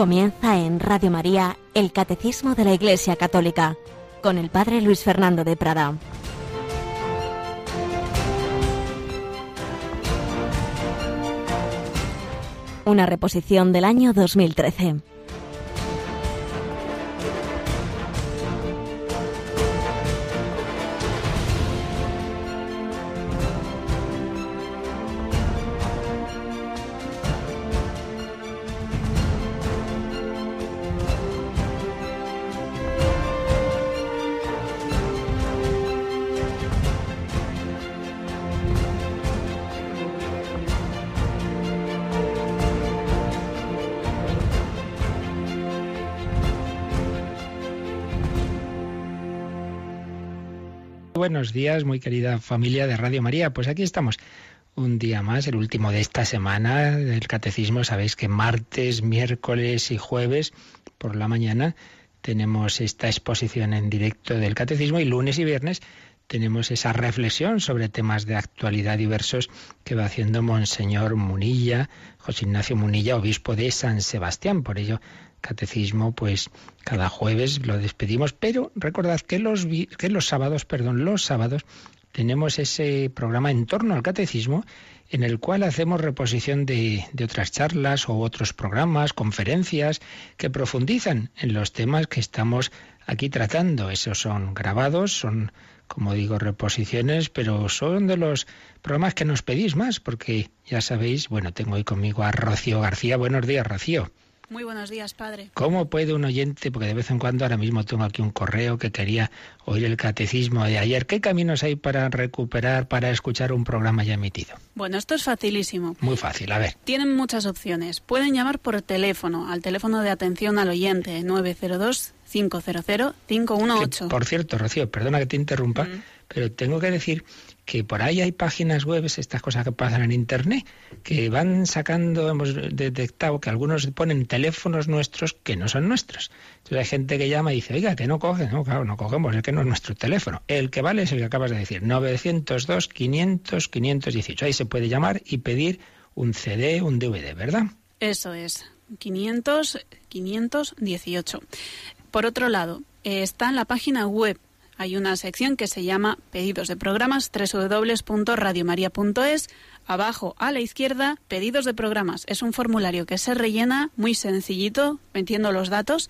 Comienza en Radio María el Catecismo de la Iglesia Católica con el Padre Luis Fernando de Prada. Una reposición del año 2013. Buenos días, muy querida familia de Radio María. Pues aquí estamos un día más, el último de esta semana del catecismo. Sabéis que martes, miércoles y jueves por la mañana tenemos esta exposición en directo del catecismo y lunes y viernes tenemos esa reflexión sobre temas de actualidad diversos que va haciendo Monseñor Munilla, José Ignacio Munilla, obispo de San Sebastián. Por ello catecismo, pues cada jueves lo despedimos, pero recordad que los, que los sábados, perdón, los sábados tenemos ese programa en torno al catecismo en el cual hacemos reposición de, de, otras charlas o otros programas, conferencias que profundizan en los temas que estamos aquí tratando. Esos son grabados, son, como digo, reposiciones, pero son de los programas que nos pedís más, porque ya sabéis, bueno, tengo hoy conmigo a Rocío García. Buenos días, Rocío. Muy buenos días, padre. ¿Cómo puede un oyente, porque de vez en cuando ahora mismo tengo aquí un correo que quería oír el catecismo de ayer, ¿qué caminos hay para recuperar, para escuchar un programa ya emitido? Bueno, esto es facilísimo. Muy fácil, a ver. Tienen muchas opciones. Pueden llamar por teléfono, al teléfono de atención al oyente, 902 500 518. por cierto, Rocío, perdona que te interrumpa, mm. pero tengo que decir que por ahí hay páginas web, estas cosas que pasan en Internet, que van sacando, hemos detectado que algunos ponen teléfonos nuestros que no son nuestros. Entonces hay gente que llama y dice, oiga, que no coge, no, claro, no cogemos, es que no es nuestro teléfono. El que vale es el que acabas de decir, 902 500 518. Ahí se puede llamar y pedir un CD, un DVD, ¿verdad? Eso es, 500 518. Por otro lado, está en la página web hay una sección que se llama Pedidos de programas, www.radiomaria.es. Abajo a la izquierda, Pedidos de programas. Es un formulario que se rellena muy sencillito, metiendo los datos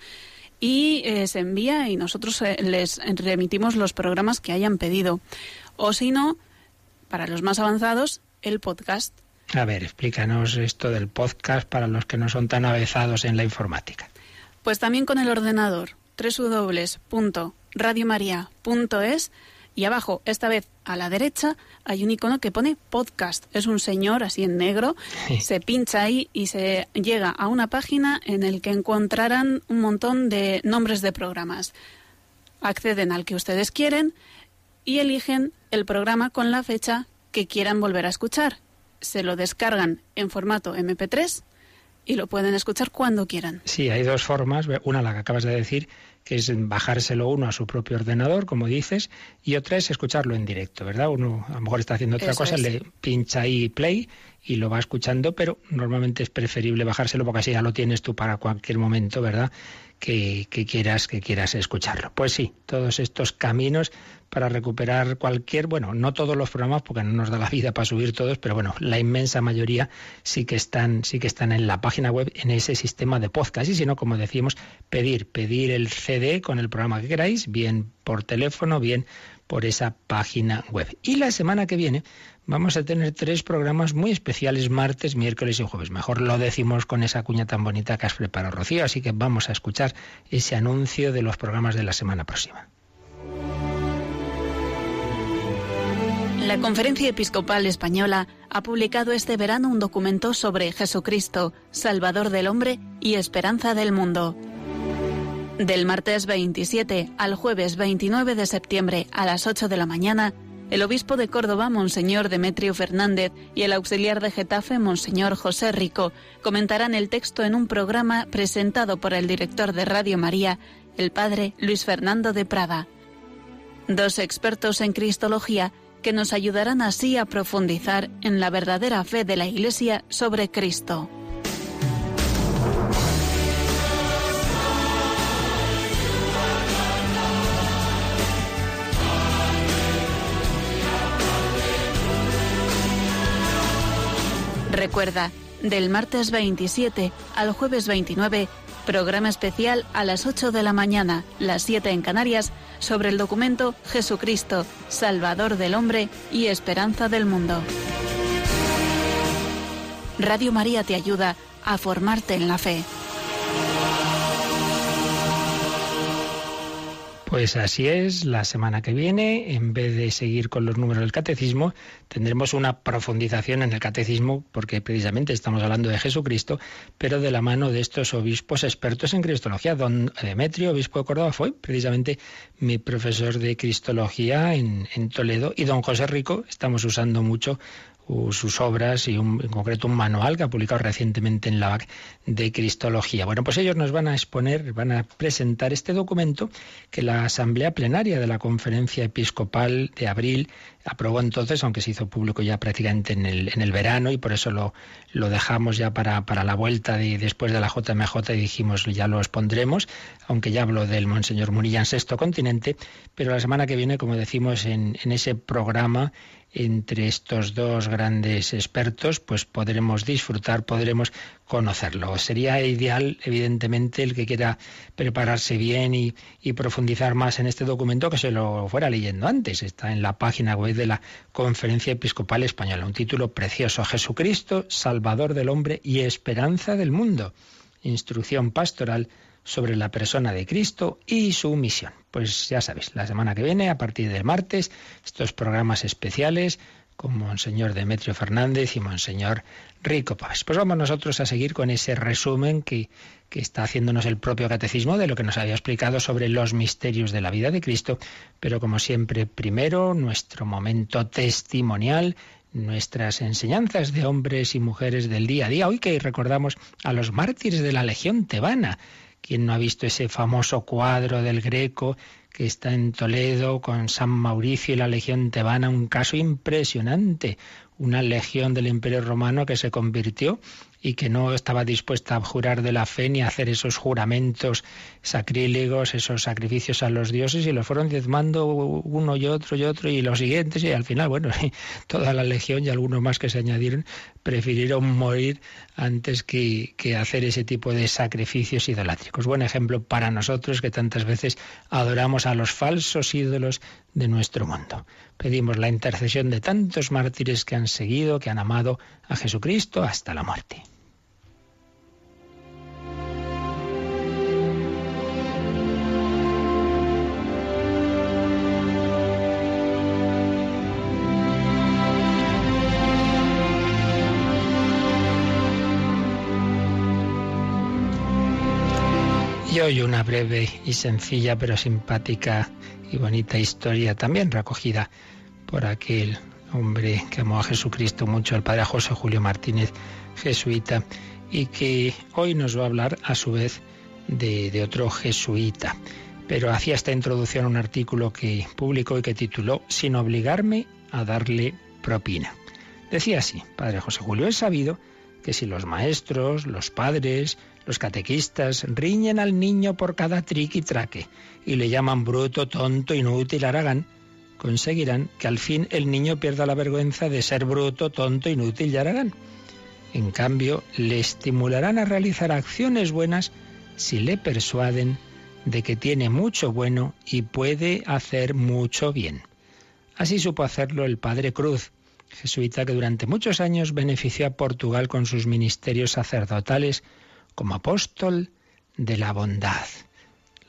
y eh, se envía y nosotros eh, les remitimos los programas que hayan pedido. O si no, para los más avanzados, el podcast. A ver, explícanos esto del podcast para los que no son tan avezados en la informática. Pues también con el ordenador www radiomaria.es y abajo, esta vez a la derecha, hay un icono que pone podcast. Es un señor así en negro. Se pincha ahí y se llega a una página en el que encontrarán un montón de nombres de programas. Acceden al que ustedes quieren y eligen el programa con la fecha que quieran volver a escuchar. Se lo descargan en formato MP3 y lo pueden escuchar cuando quieran. Sí, hay dos formas. Una, la que acabas de decir, que es bajárselo uno a su propio ordenador, como dices, y otra es escucharlo en directo, ¿verdad? Uno a lo mejor está haciendo otra cosa, le pincha ahí play y lo va escuchando, pero normalmente es preferible bajárselo porque así ya lo tienes tú para cualquier momento, ¿verdad? Que, que, quieras que quieras escucharlo. Pues sí, todos estos caminos para recuperar cualquier, bueno, no todos los programas porque no nos da la vida para subir todos, pero bueno, la inmensa mayoría sí que están sí que están en la página web en ese sistema de podcast y si no, como decíamos, pedir pedir el CD con el programa que queráis, bien por teléfono, bien por esa página web. Y la semana que viene vamos a tener tres programas muy especiales, martes, miércoles y jueves. Mejor lo decimos con esa cuña tan bonita que has preparado, Rocío, así que vamos a escuchar ese anuncio de los programas de la semana próxima. La Conferencia Episcopal Española ha publicado este verano un documento sobre Jesucristo, Salvador del hombre y esperanza del mundo. Del martes 27 al jueves 29 de septiembre a las 8 de la mañana, el obispo de Córdoba, Monseñor Demetrio Fernández, y el auxiliar de Getafe, Monseñor José Rico, comentarán el texto en un programa presentado por el director de Radio María, el padre Luis Fernando de Prada. Dos expertos en Cristología que nos ayudarán así a profundizar en la verdadera fe de la Iglesia sobre Cristo. Recuerda, del martes 27 al jueves 29 programa especial a las 8 de la mañana, las 7 en Canarias, sobre el documento Jesucristo, Salvador del Hombre y Esperanza del Mundo. Radio María te ayuda a formarte en la fe. Pues así es, la semana que viene, en vez de seguir con los números del catecismo, tendremos una profundización en el catecismo, porque precisamente estamos hablando de Jesucristo, pero de la mano de estos obispos expertos en cristología. Don Demetrio, obispo de Córdoba, fue precisamente mi profesor de cristología en, en Toledo, y don José Rico, estamos usando mucho sus obras y un, en concreto un manual que ha publicado recientemente en la BAC de Cristología. Bueno, pues ellos nos van a exponer, van a presentar este documento que la Asamblea Plenaria de la Conferencia Episcopal de abril aprobó entonces, aunque se hizo público ya prácticamente en el, en el verano y por eso lo, lo dejamos ya para, para la vuelta de, después de la JMJ y dijimos ya lo expondremos, aunque ya hablo del Monseñor Murilla en Sexto Continente, pero la semana que viene, como decimos en, en ese programa, entre estos dos grandes expertos, pues podremos disfrutar, podremos conocerlo. Sería ideal, evidentemente, el que quiera prepararse bien y, profundizar más en este documento que se lo fuera leyendo antes. Está en la página web de la Conferencia Episcopal Española. Un título precioso, Jesucristo, Salvador del Hombre y Esperanza del Mundo. Instrucción pastoral sobre la persona de Cristo y su misión. Pues ya sabéis, la semana que viene, a partir del martes, estos programas especiales con Monseñor Demetrio Fernández y Monseñor Rico Paz. Pues vamos nosotros a seguir con ese resumen que, que está haciéndonos el propio catecismo de lo que nos había explicado sobre los misterios de la vida de Cristo, pero como siempre, primero nuestro momento testimonial nuestras enseñanzas de hombres y mujeres del día a día. Hoy que recordamos a los mártires de la Legión Tebana, ¿Quién no ha visto ese famoso cuadro del Greco que está en Toledo con San Mauricio y la Legión Tebana? Un caso impresionante. Una legión del Imperio Romano que se convirtió y que no estaba dispuesta a jurar de la fe ni a hacer esos juramentos sacrílegos, esos sacrificios a los dioses, y los fueron diezmando uno y otro y otro y los siguientes, y al final, bueno, toda la legión y algunos más que se añadieron prefirieron morir antes que, que hacer ese tipo de sacrificios idolátricos. Buen ejemplo para nosotros que tantas veces adoramos a los falsos ídolos de nuestro mundo. Pedimos la intercesión de tantos mártires que han seguido, que han amado a Jesucristo hasta la muerte. Y hoy una breve y sencilla pero simpática y bonita historia también recogida por aquel hombre que amó a Jesucristo mucho, el padre José Julio Martínez, jesuita, y que hoy nos va a hablar a su vez de, de otro jesuita. Pero hacía esta introducción un artículo que publicó y que tituló Sin obligarme a darle propina. Decía así, padre José Julio, es sabido que si los maestros, los padres, los catequistas riñen al niño por cada triqui traque y le llaman bruto, tonto, inútil, aragán, conseguirán que al fin el niño pierda la vergüenza de ser bruto, tonto, inútil y aragán. En cambio, le estimularán a realizar acciones buenas si le persuaden de que tiene mucho bueno y puede hacer mucho bien. Así supo hacerlo el padre Cruz, jesuita que durante muchos años benefició a Portugal con sus ministerios sacerdotales como apóstol de la bondad.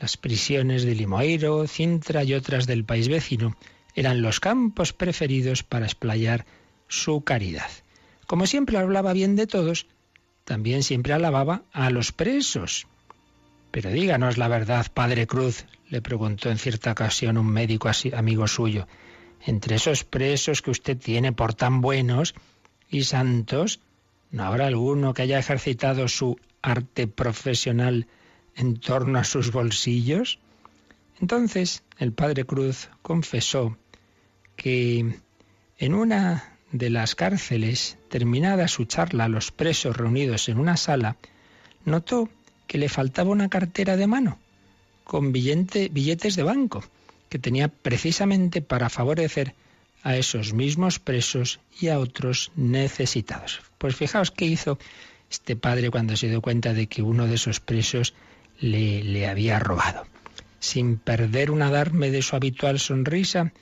Las prisiones de Limoeiro, Cintra y otras del país vecino eran los campos preferidos para explayar su caridad. Como siempre hablaba bien de todos, también siempre alababa a los presos. Pero díganos la verdad, Padre Cruz, le preguntó en cierta ocasión un médico amigo suyo. Entre esos presos que usted tiene por tan buenos y santos, ¿no habrá alguno que haya ejercitado su arte profesional en torno a sus bolsillos? Entonces el padre Cruz confesó que en una de las cárceles, terminada su charla a los presos reunidos en una sala, notó que le faltaba una cartera de mano con billetes de banco que tenía precisamente para favorecer a esos mismos presos y a otros necesitados. Pues fijaos qué hizo este padre cuando se dio cuenta de que uno de esos presos le, le había robado. Sin perder un adarme de su habitual sonrisa,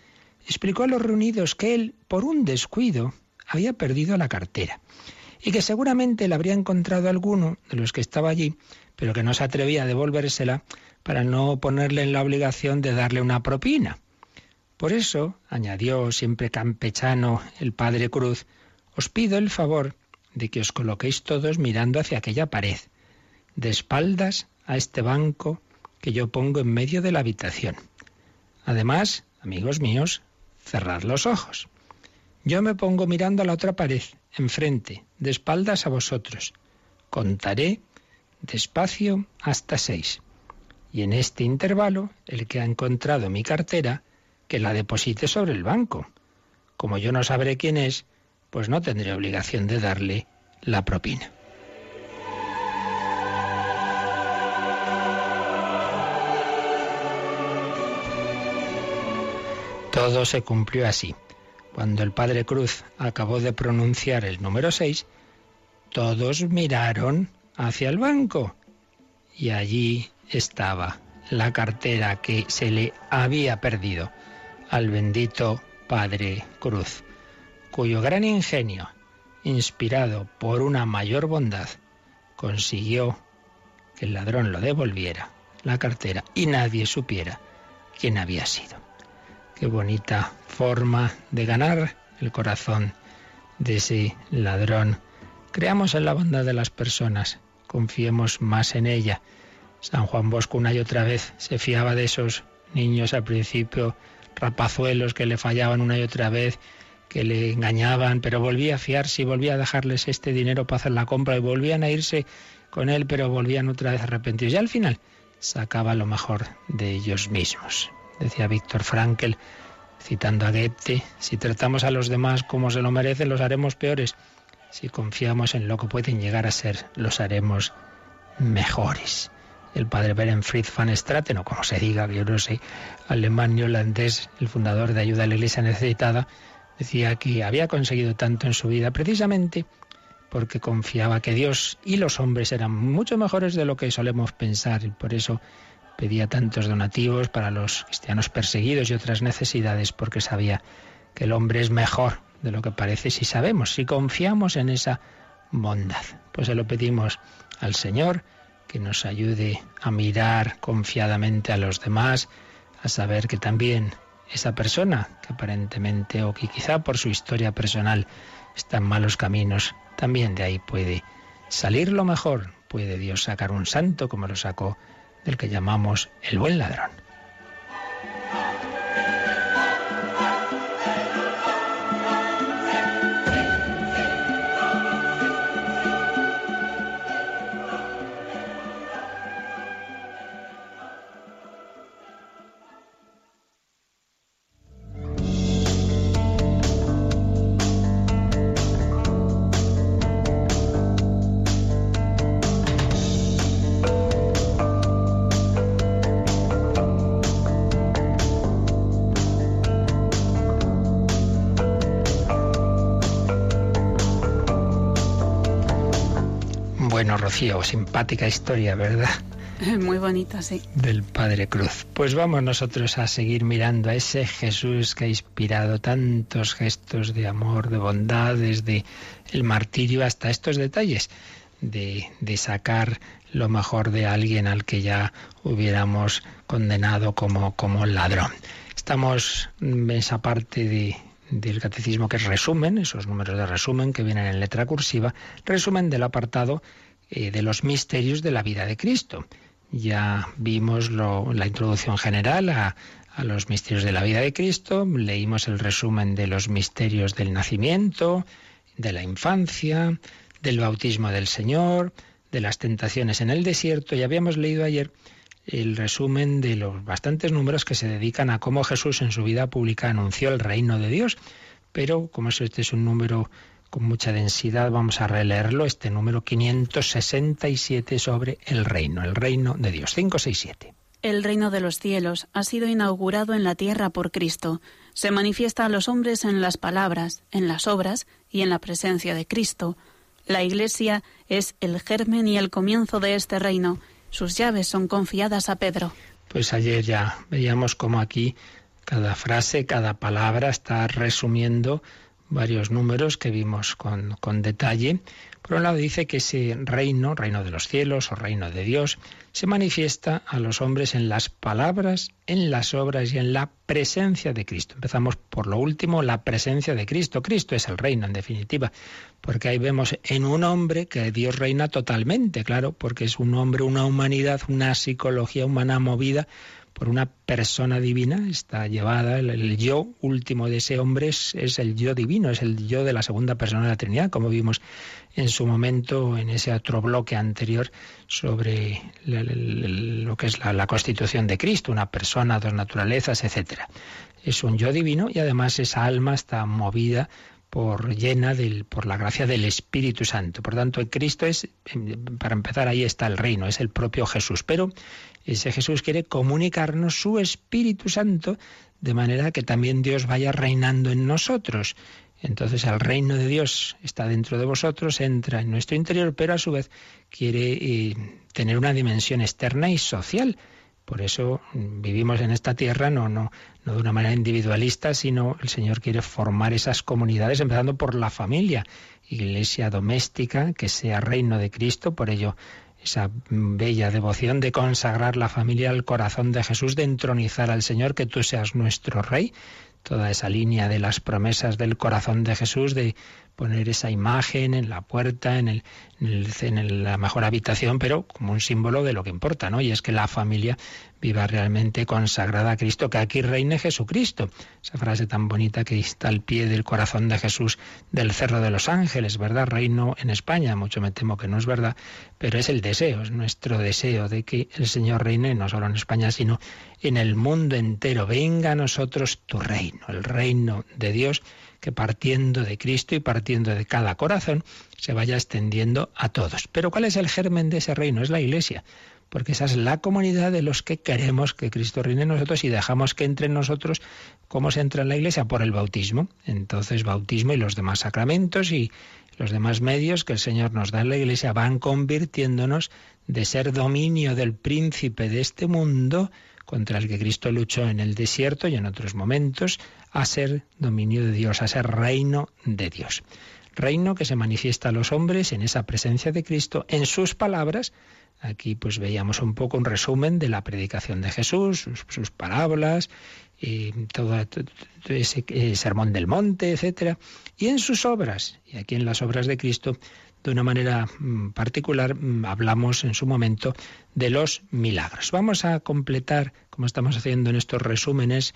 explicó a los reunidos que él, por un descuido, había perdido la cartera y que seguramente la habría encontrado alguno de los que estaba allí, pero que no se atrevía a devolvérsela para no ponerle en la obligación de darle una propina. Por eso, añadió siempre campechano el padre Cruz, os pido el favor de que os coloquéis todos mirando hacia aquella pared, de espaldas a este banco que yo pongo en medio de la habitación. Además, amigos míos, cerrad los ojos. Yo me pongo mirando a la otra pared, enfrente, de espaldas a vosotros. Contaré despacio hasta seis. Y en este intervalo, el que ha encontrado mi cartera, que la deposite sobre el banco. Como yo no sabré quién es, pues no tendré obligación de darle la propina. Todo se cumplió así. Cuando el padre Cruz acabó de pronunciar el número 6, todos miraron hacia el banco y allí estaba la cartera que se le había perdido al bendito padre Cruz, cuyo gran ingenio, inspirado por una mayor bondad, consiguió que el ladrón lo devolviera, la cartera, y nadie supiera quién había sido. Qué bonita forma de ganar el corazón de ese ladrón. Creamos en la bondad de las personas, confiemos más en ella. San Juan Bosco una y otra vez se fiaba de esos niños al principio, rapazuelos que le fallaban una y otra vez, que le engañaban, pero volvía a fiarse y volvía a dejarles este dinero para hacer la compra y volvían a irse con él, pero volvían otra vez arrepentidos. Y al final sacaba lo mejor de ellos mismos decía Víctor Frankel, citando a Goethe, si tratamos a los demás como se lo merecen, los haremos peores. Si confiamos en lo que pueden llegar a ser, los haremos mejores. El padre Berenfried van Straten, o como se diga, yo no sé, alemán y holandés, el fundador de Ayuda a la Iglesia Necesitada, decía que había conseguido tanto en su vida precisamente porque confiaba que Dios y los hombres eran mucho mejores de lo que solemos pensar y por eso pedía tantos donativos para los cristianos perseguidos y otras necesidades porque sabía que el hombre es mejor de lo que parece si sabemos, si confiamos en esa bondad. Pues se lo pedimos al Señor que nos ayude a mirar confiadamente a los demás, a saber que también esa persona que aparentemente o que quizá por su historia personal está en malos caminos, también de ahí puede salir lo mejor, puede Dios sacar un santo como lo sacó del que llamamos el buen ladrón. Rocío, simpática historia, ¿verdad? Muy bonita, sí. Del Padre Cruz. Pues vamos nosotros a seguir mirando a ese Jesús que ha inspirado tantos gestos de amor, de bondad, desde el martirio hasta estos detalles de, de sacar lo mejor de alguien al que ya hubiéramos condenado como, como ladrón. Estamos en esa parte de, del catecismo que es resumen, esos números de resumen que vienen en letra cursiva, resumen del apartado eh, de los misterios de la vida de Cristo. Ya vimos la introducción general a, a los misterios de la vida de Cristo, leímos el resumen de los misterios del nacimiento, de la infancia, del bautismo del Señor, de las tentaciones en el desierto y habíamos leído ayer el resumen de los bastantes números que se dedican a cómo Jesús en su vida pública anunció el reino de Dios. Pero como este es un número con mucha densidad, vamos a releerlo, este número 567 sobre el reino, el reino de Dios. 567. El reino de los cielos ha sido inaugurado en la tierra por Cristo. Se manifiesta a los hombres en las palabras, en las obras y en la presencia de Cristo. La Iglesia es el germen y el comienzo de este reino. Sus llaves son confiadas a Pedro. Pues ayer ya veíamos cómo aquí cada frase, cada palabra está resumiendo varios números que vimos con, con detalle por un lado dice que ese reino, reino de los cielos o reino de Dios, se manifiesta a los hombres en las palabras, en las obras y en la presencia de Cristo. Empezamos por lo último, la presencia de Cristo. Cristo es el reino, en definitiva, porque ahí vemos en un hombre que Dios reina totalmente, claro, porque es un hombre, una humanidad, una psicología humana movida por una persona divina, está llevada, el, yo último de ese hombre es, el yo divino, es el yo de la segunda persona de la Trinidad, como vimos en su momento en ese otro bloque anterior sobre lo que es la, la, constitución de Cristo, una persona, dos naturalezas, etcétera. Es un yo divino y además esa alma está movida por llena del, por la gracia del Espíritu Santo. Por tanto, Cristo es, para empezar, ahí está el reino, es el propio Jesús. Pero ese Jesús quiere comunicarnos su Espíritu Santo de manera que también Dios vaya reinando en nosotros. Entonces el reino de Dios está dentro de vosotros, entra en nuestro interior, pero a su vez quiere eh, tener una dimensión externa y social. Por eso mm, vivimos en esta tierra no, no, no de una manera individualista, sino el Señor quiere formar esas comunidades, empezando por la familia, iglesia doméstica, que sea reino de Cristo, por ello esa bella devoción de consagrar la familia al corazón de Jesús, de entronizar al Señor, que tú seas nuestro Rey, toda esa línea de las promesas del corazón de Jesús, de poner esa imagen en la puerta, en, el, en, la mejor habitación, pero como un símbolo de lo que importa, ¿no? Y es que la familia viva realmente consagrada a Cristo, que aquí reine Jesucristo. Esa frase tan bonita que está al pie del corazón de Jesús del Cerro de los Ángeles, ¿verdad? Reino en España, mucho me temo que no es verdad, pero es el deseo, es nuestro deseo de que el Señor reine no solo en España, sino en el mundo entero. Venga a nosotros tu reino, el reino de Dios que partiendo de Cristo y partiendo de cada corazón se vaya extendiendo a todos. Pero ¿cuál es el germen de ese reino? Es la Iglesia porque esa es la comunidad de los que queremos que Cristo reine en nosotros y dejamos que entre en nosotros, ¿cómo se entra en la iglesia? Por el bautismo. Entonces, bautismo y los demás sacramentos y los demás medios que el Señor nos da en la iglesia van convirtiéndonos de ser dominio del príncipe de este mundo, contra el que Cristo luchó en el desierto y en otros momentos, a ser dominio de Dios, a ser reino de Dios. Reino que se manifiesta a los hombres en esa presencia de Cristo, en sus palabras, Aquí pues veíamos un poco un resumen de la predicación de Jesús, sus, parábolas, y todo, ese eh, sermón del monte, etcétera, y en sus obras, y aquí en las obras de Cristo, de una manera mm, particular, mm, hablamos en su momento de los milagros. Vamos a completar, como estamos haciendo en estos resúmenes,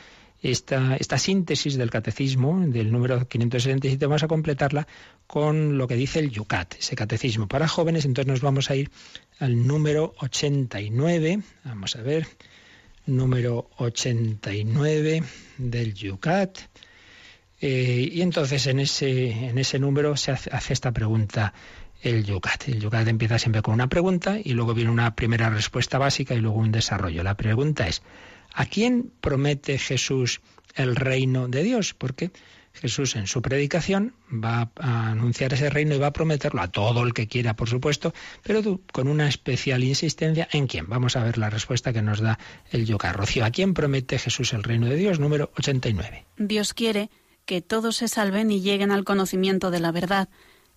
esta, esta síntesis del catecismo, del número 577, vamos a completarla con lo que dice el Yucat, ese catecismo para jóvenes. Entonces nos vamos a ir al número 89. Vamos a ver, número 89 del Yucat. Eh, y entonces en ese, en ese número se hace, hace esta pregunta el Yucat. El Yucat empieza siempre con una pregunta y luego viene una primera respuesta básica y luego un desarrollo. La pregunta es, ¿A quién promete Jesús el reino de Dios? Porque Jesús en su predicación va a anunciar ese reino y va a prometerlo a todo el que quiera, por supuesto, pero con una especial insistencia en quién. Vamos a ver la respuesta que nos da el Yucat. Rocío, ¿a quién promete Jesús el reino de Dios? Número 89. Dios quiere que todos se salven y lleguen al conocimiento de la verdad.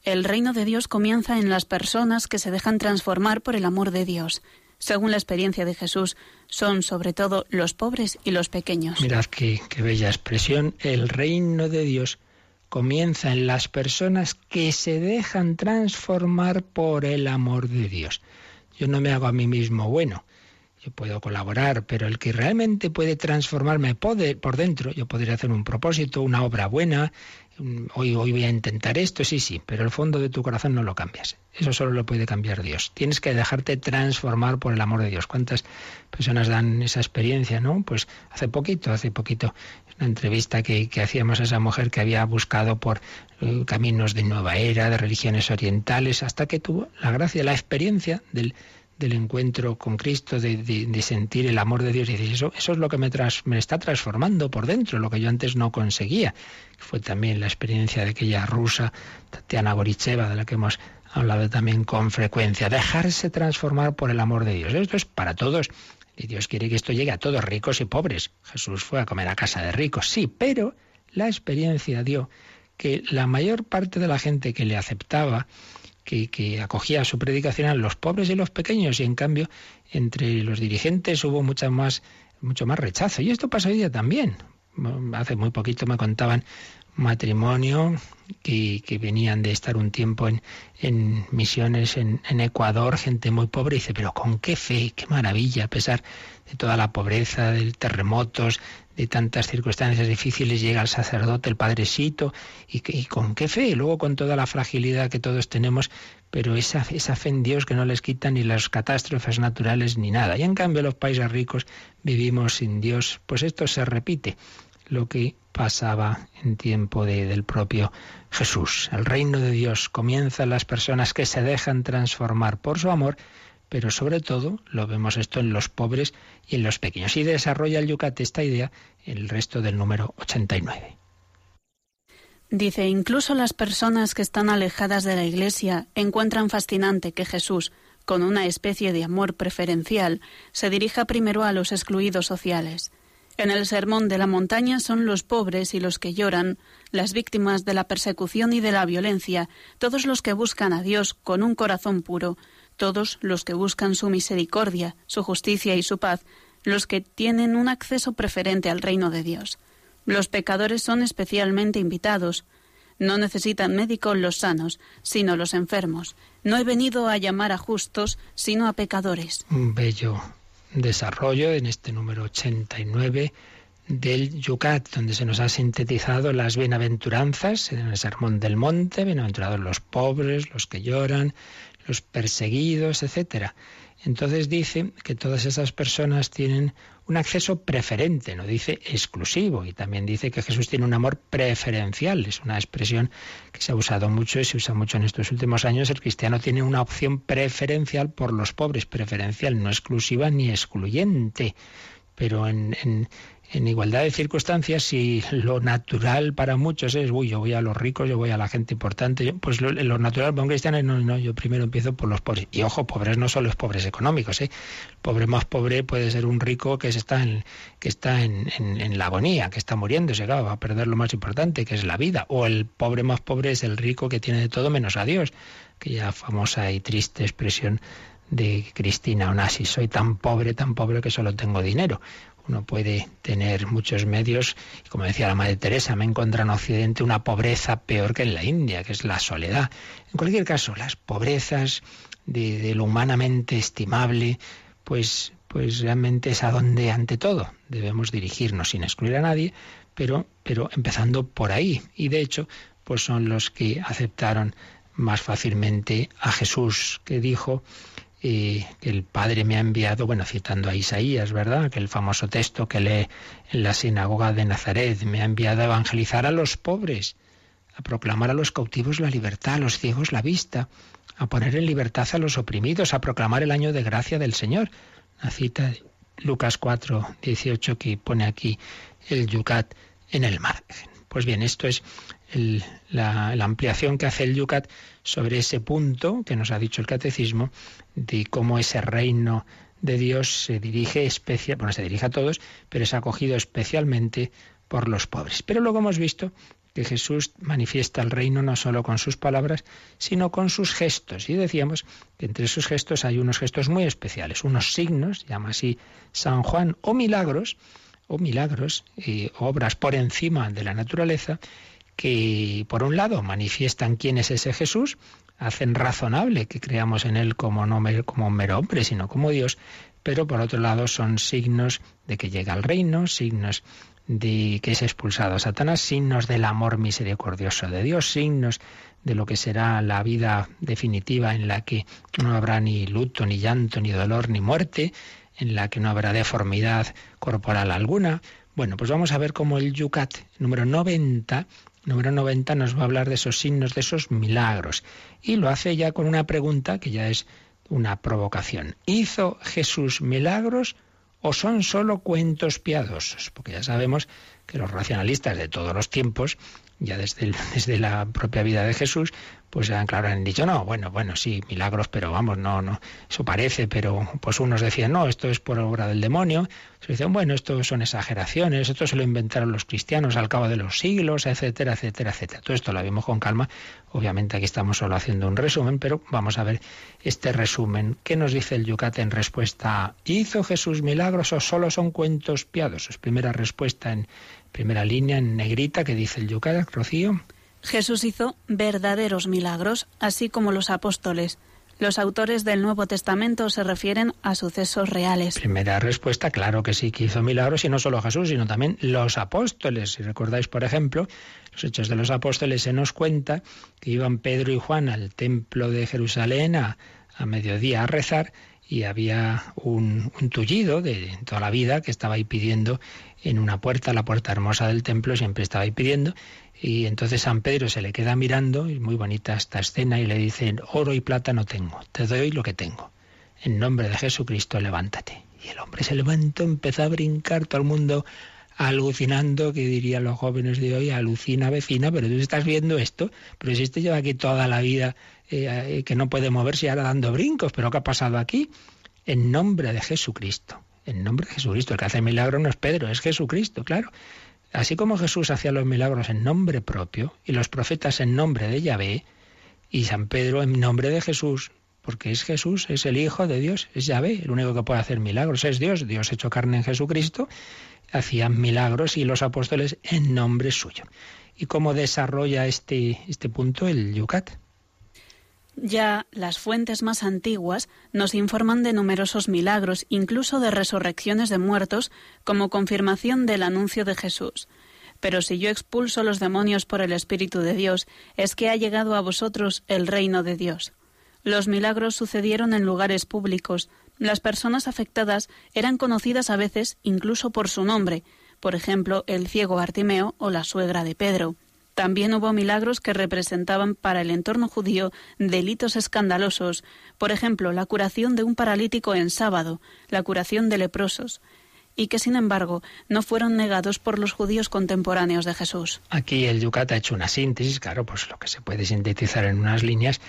El reino de Dios comienza en las personas que se dejan transformar por el amor de Dios según la experiencia de Jesús, son sobre todo los pobres y los pequeños. Mirad qué, bella expresión. El reino de Dios comienza en las personas que se dejan transformar por el amor de Dios. Yo no me hago a mí mismo bueno. Puedo colaborar, pero el que realmente puede transformarme por dentro, yo podría hacer un propósito, una obra buena, hoy, hoy voy a intentar esto, sí, sí, pero el fondo de tu corazón no lo cambias. Eso solo lo puede cambiar Dios. Tienes que dejarte transformar por el amor de Dios. ¿Cuántas personas dan esa experiencia, no? Pues hace poquito, hace poquito, una entrevista que, que hacíamos a esa mujer que había buscado por eh, caminos de nueva era, de religiones orientales, hasta que tuvo la gracia, la experiencia del del encuentro con Cristo, de, sentir el amor de Dios. Y dices, eso, es lo que me, me está transformando por dentro, lo que yo antes no conseguía. Fue también la experiencia de aquella rusa, Tatiana Goricheva, de la que hemos hablado también con frecuencia. Dejarse transformar por el amor de Dios. Esto es para todos. Y Dios quiere que esto llegue a todos, ricos y pobres. Jesús fue a comer a casa de ricos, sí, pero la experiencia dio que la mayor parte de la gente que le aceptaba, que, acogía su predicación eran los pobres y los pequeños, y en cambio entre los dirigentes hubo mucha más, mucho más rechazo. Y esto pasa hoy día también. Hace muy poquito me contaban matrimonio que, que, venían de estar un tiempo en, en misiones en, en, Ecuador, gente muy pobre, y dice, pero con qué fe, qué maravilla, a pesar de toda la pobreza, de terremotos, de tantas circunstancias difíciles, llega el sacerdote, el padrecito, y, y con qué fe, luego con toda la fragilidad que todos tenemos, pero esa, fe en Dios que no les quita ni las catástrofes naturales ni nada. Y en cambio los países ricos vivimos sin Dios, pues esto se repite lo que pasaba en tiempo de, del propio Jesús. El reino de Dios comienza en las personas que se dejan transformar por su amor, pero sobre todo lo vemos esto en los pobres y en los pequeños. Y desarrolla el Yucat esta idea en el resto del número 89. Dice, incluso las personas que están alejadas de la Iglesia encuentran fascinante que Jesús, con una especie de amor preferencial, se dirija primero a los excluidos sociales. En el Sermón de la Montaña son los pobres y los que lloran, las víctimas de la persecución y de la violencia, todos los que buscan a Dios con un corazón puro, todos los que buscan su misericordia, su justicia y su paz, los que tienen un acceso preferente al reino de Dios. Los pecadores son especialmente invitados. No necesitan médicos los sanos, sino los enfermos. No he venido a llamar a justos, sino a pecadores. Un bello desarrollo en este número 89 del Yucat, donde se nos ha sintetizado las bienaventuranzas en el Sermón del Monte, bienaventurados los pobres, los que lloran, los perseguidos, etcétera. Entonces dice que todas esas personas tienen un acceso preferente, no dice exclusivo, y también dice que Jesús tiene un amor preferencial, es una expresión que se ha usado mucho y se usa mucho en estos últimos años. El cristiano tiene una opción preferencial por los pobres, preferencial, no exclusiva ni excluyente, pero en, en en igualdad de circunstancias, si lo natural para muchos es, uy, yo voy a los ricos, yo voy a la gente importante, pues lo, natural para un cristiano es, no, no, yo primero empiezo por los pobres. Y ojo, pobres no son los pobres económicos, ¿eh? Pobre más pobre puede ser un rico que está en, que está en, en, la agonía, que está muriéndose, claro, va a perder lo más importante, que es la vida. O el pobre más pobre es el rico que tiene de todo menos a Dios, aquella famosa y triste expresión de Cristina Onassis, soy tan pobre, tan pobre que solo tengo dinero. Uno puede tener muchos medios y como decía la Madre Teresa, me encuentra en Occidente una pobreza peor que en la India, que es la soledad. En cualquier caso, las pobrezas de, lo humanamente estimable, pues, pues realmente es a donde ante todo debemos dirigirnos sin excluir a nadie, pero, pero empezando por ahí. Y de hecho, pues son los que aceptaron más fácilmente a Jesús, que dijo y que el Padre me ha enviado, bueno, citando a Isaías, ¿verdad? Que el famoso texto que lee en la sinagoga de Nazaret, me ha enviado a evangelizar a los pobres, a proclamar a los cautivos la libertad, a los ciegos la vista, a poner en libertad a los oprimidos, a proclamar el año de gracia del Señor. Una cita de Lucas 4, 18 que pone aquí el yucat en el margen. Pues bien, esto es la, ampliación que hace el Yucat sobre ese punto que nos ha dicho el catecismo de cómo ese reino de Dios se dirige especial, bueno, se a todos, pero es acogido especialmente por los pobres. Pero luego hemos visto que Jesús manifiesta el reino no solo con sus palabras, sino con sus gestos. Y decíamos que entre esos gestos hay unos gestos muy especiales, unos signos, llama así San Juan, o milagros, o milagros, y obras por encima de la naturaleza, que por un lado manifiestan quién es ese Jesús, hacen razonable que creamos en él como no como un mero hombre, sino como Dios, pero por otro lado son signos de que llega al reino, signos de que es expulsado Satanás, signos del amor misericordioso de Dios, signos de lo que será la vida definitiva en la que no habrá ni luto, ni llanto, ni dolor, ni muerte, en la que no habrá deformidad corporal alguna. Bueno, pues vamos a ver cómo el Yucat número 90 número 90 nos va a hablar de esos signos, de esos milagros. Y lo hace ya con una pregunta que ya es una provocación. ¿Hizo Jesús milagros o son solo cuentos piadosos? Porque ya sabemos que los racionalistas de todos los tiempos ya desde, desde la propia vida de Jesús, pues claro, han dicho, no, bueno, bueno, sí, milagros, pero vamos, no, no, eso parece, pero pues unos decían, no, esto es por obra del demonio, se dicen, bueno, esto son exageraciones, esto se lo inventaron los cristianos al cabo de los siglos, etcétera, etcétera, etcétera. Todo esto lo vimos con calma, obviamente aquí estamos solo haciendo un resumen, pero vamos a ver este resumen. ¿Qué nos dice el Yucat en respuesta ¿hizo Jesús milagros o solo son cuentos piadosos? Primera respuesta en primera línea en negrita que dice el Yucat, Rocío. Jesús hizo verdaderos milagros, así como los apóstoles. Los autores del Nuevo Testamento se refieren a sucesos reales. Primera respuesta, claro que sí, que hizo milagros, y no solo Jesús, sino también los apóstoles. Si recordáis, por ejemplo, los Hechos de los Apóstoles se nos cuenta que iban Pedro y Juan al templo de Jerusalén a, a mediodía a rezar y había un, un, tullido de toda la vida que estaba ahí pidiendo en una puerta, la puerta hermosa del templo, siempre estaba ahí pidiendo, y entonces San Pedro se le queda mirando, y muy bonita esta escena, y le dice, oro y plata no tengo, te doy lo que tengo. En nombre de Jesucristo, levántate. Y el hombre se levantó, empezó a brincar, todo el mundo alucinando, que dirían los jóvenes de hoy, alucina vecina, pero tú estás viendo esto, pero si este lleva aquí toda la vida eh, que no puede moverse y ahora dando brincos, pero ¿qué ha pasado aquí? En nombre de Jesucristo, en nombre de Jesucristo, el que hace milagros no es Pedro, es Jesucristo, claro. Así como Jesús hacía los milagros en nombre propio y los profetas en nombre de Yahvé y San Pedro en nombre de Jesús, porque es Jesús, es el Hijo de Dios, es Yahvé, el único que puede hacer milagros es Dios, Dios hecho carne en Jesucristo, hacían milagros y los apóstoles en nombre suyo. ¿Y cómo desarrolla este, este punto el Yucat? Ya las fuentes más antiguas nos informan de numerosos milagros, incluso de resurrecciones de muertos, como confirmación del anuncio de Jesús. Pero si yo expulso los demonios por el Espíritu de Dios, es que ha llegado a vosotros el reino de Dios. Los milagros sucedieron en lugares públicos. Las personas afectadas eran conocidas a veces incluso por su nombre, por ejemplo, el ciego Bartimeo o la suegra de Pedro. También hubo milagros que representaban para el entorno judío delitos escandalosos, por ejemplo, la curación de un paralítico en sábado, la curación de leprosos, y que sin embargo no fueron negados por los judíos contemporáneos de Jesús. Aquí el Yucat ha hecho una síntesis, claro, pues lo que se puede sintetizar en unas líneas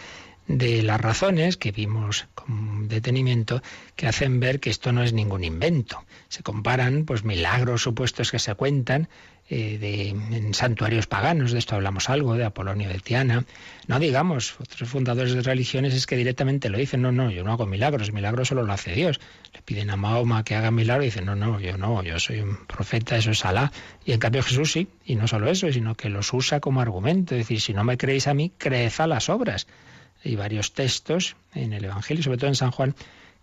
de las razones que vimos con detenimiento que hacen ver que esto no es ningún invento. Se comparan pues milagros supuestos que se cuentan eh, de, en santuarios paganos, de esto hablamos algo, de Apolonio de Tiana. No digamos, otros fundadores de religiones es que directamente lo dicen, no, no, yo no hago milagros, milagros solo lo hace Dios. Le piden a Mahoma que haga milagros y dicen, no, no, yo no, yo soy un profeta, eso es Alá. Y en cambio Jesús sí, y no solo eso, sino que los usa como argumento, es decir, si no me creéis a mí, creed a las obras. Hay varios textos en el Evangelio, sobre todo en San Juan,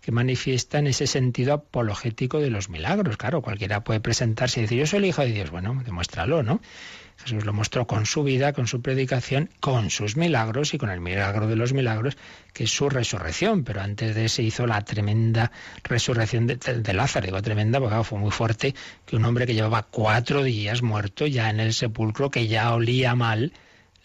que manifiestan ese sentido apologético de los milagros. Claro, cualquiera puede presentarse y decir, yo soy el Hijo de Dios. Bueno, demuéstralo, ¿no? Jesús lo mostró con su vida, con su predicación, con sus milagros y con el milagro de los milagros, que es su resurrección. Pero antes de eso hizo la tremenda resurrección de, Lázaro. Digo tremenda porque fue muy fuerte que un hombre que llevaba cuatro días muerto ya en el sepulcro, que ya olía mal,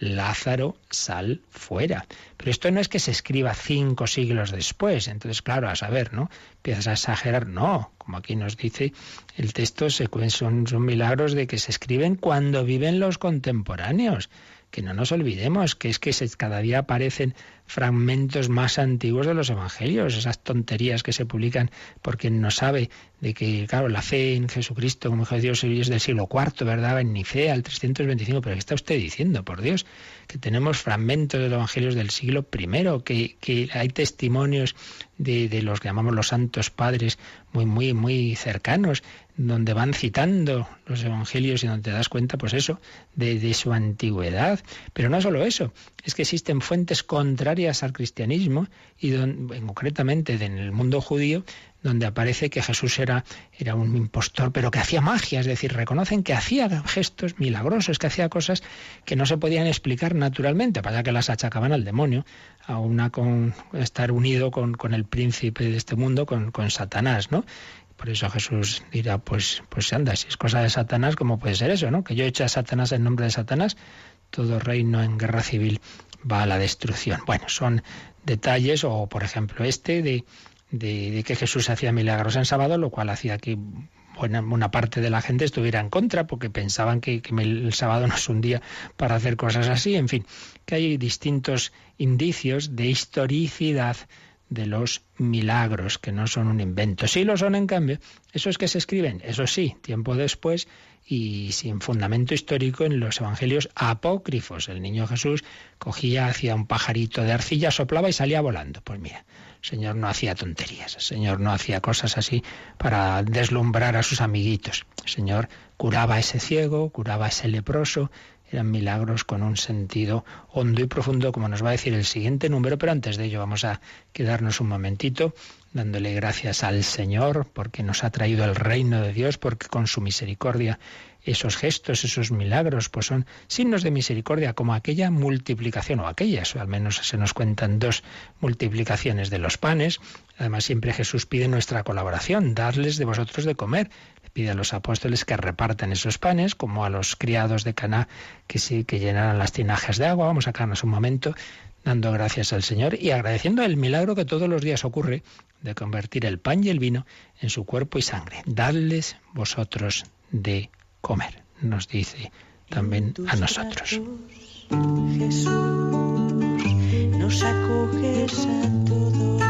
Lázaro, sal fuera. Pero esto no es que se escriba cinco siglos después. Entonces, claro, a saber, ¿no? Empiezas a exagerar. No, como aquí nos dice el texto, son, son milagros de que se escriben cuando viven los contemporáneos que no nos olvidemos que es que cada día aparecen fragmentos más antiguos de los evangelios, esas tonterías que se publican porque no sabe de que, claro, la fe en Jesucristo como Hijo de Dios es del siglo IV, ¿verdad? En Nicea, al 325, pero ¿qué está usted diciendo, por Dios? Que tenemos fragmentos de los evangelios del siglo I, que, que hay testimonios de, de los que llamamos los santos padres muy, muy, muy cercanos, donde van citando los evangelios y donde te das cuenta, pues eso, de, de, su antigüedad. Pero no solo eso, es que existen fuentes contrarias al cristianismo y concretamente en el mundo judío donde aparece que Jesús era, era un impostor, pero que hacía magia, es decir, reconocen que hacía gestos milagrosos, que hacía cosas que no se podían explicar naturalmente, para que las achacaban al demonio, a una con estar unido con, con el príncipe de este mundo, con, con Satanás, ¿no? Por eso Jesús dirá, pues, pues anda, si es cosa de Satanás, ¿cómo puede ser eso, no? Que yo eche a Satanás en nombre de Satanás, todo reino en guerra civil va a la destrucción. Bueno, son detalles, o por ejemplo este de, de, que Jesús hacía milagros en sábado, lo cual hacía que buena, una parte de la gente estuviera en contra, porque pensaban que, que el sábado no es un día para hacer cosas así. En fin, que hay distintos indicios de historicidad de los milagros, que no son un invento. Sí lo son, en cambio, esos que se escriben, eso sí, tiempo después y sin fundamento histórico en los evangelios apócrifos. El niño Jesús cogía, hacía un pajarito de arcilla, soplaba y salía volando. Pues mira, el Señor no hacía tonterías, el Señor no hacía cosas así para deslumbrar a sus amiguitos. El Señor curaba a ese ciego, curaba a ese leproso, eran milagros con un sentido hondo y profundo, como nos va a decir el siguiente número, pero antes de ello vamos a quedarnos un momentito dándole gracias al Señor porque nos ha traído el reino de Dios, porque con su misericordia esos gestos, esos milagros, pues son signos de misericordia, como aquella multiplicación, o aquellas, o al menos se nos cuentan dos multiplicaciones de los panes. Además, siempre Jesús pide nuestra colaboración, darles de vosotros de comer pide a los apóstoles que repartan esos panes, como a los criados de Caná que sí que llenaran las tinajas de agua. Vamos a sacarnos un momento dando gracias al Señor y agradeciendo el milagro que todos los días ocurre de convertir el pan y el vino en su cuerpo y sangre. Dadles vosotros de comer, nos dice también a nosotros. Jesús, nos acoges a todos,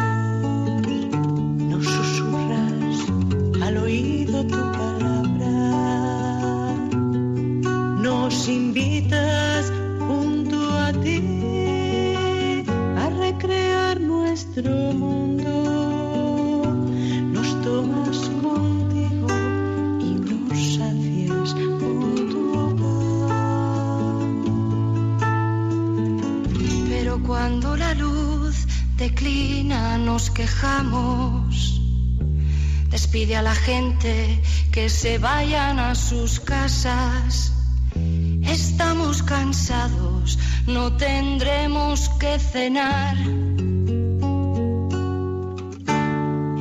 al oído tu nos invitas junto a ti a recrear nuestro mundo. Nos tomas contigo y nos sacias con tu Pero cuando la luz declina nos quejamos. Despide a la gente que se vayan a sus casas Estamos cansados, no tendremos que cenar.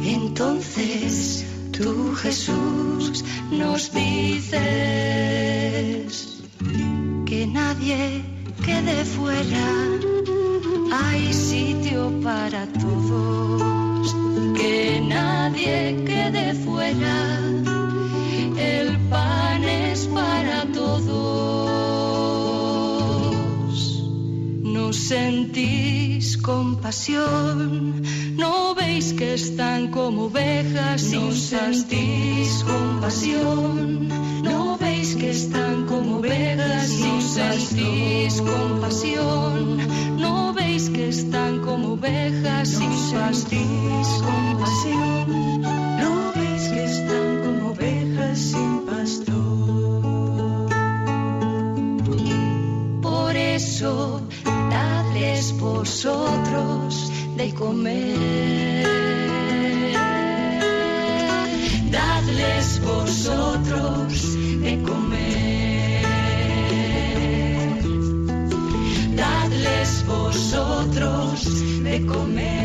Entonces tú, Jesús, nos dices que nadie quede fuera. Hay sitio para todos, que nadie quede fuera. El pan es para todos. sentís compasión, no veis que están como ovejas, no sentís compasión, no veis que están como ovejas, no sentís compasión, no veis que están como ovejas, no sentís compasión, no veis que están como ovejas sin pastor. Por eso vosotros de comer. Comer.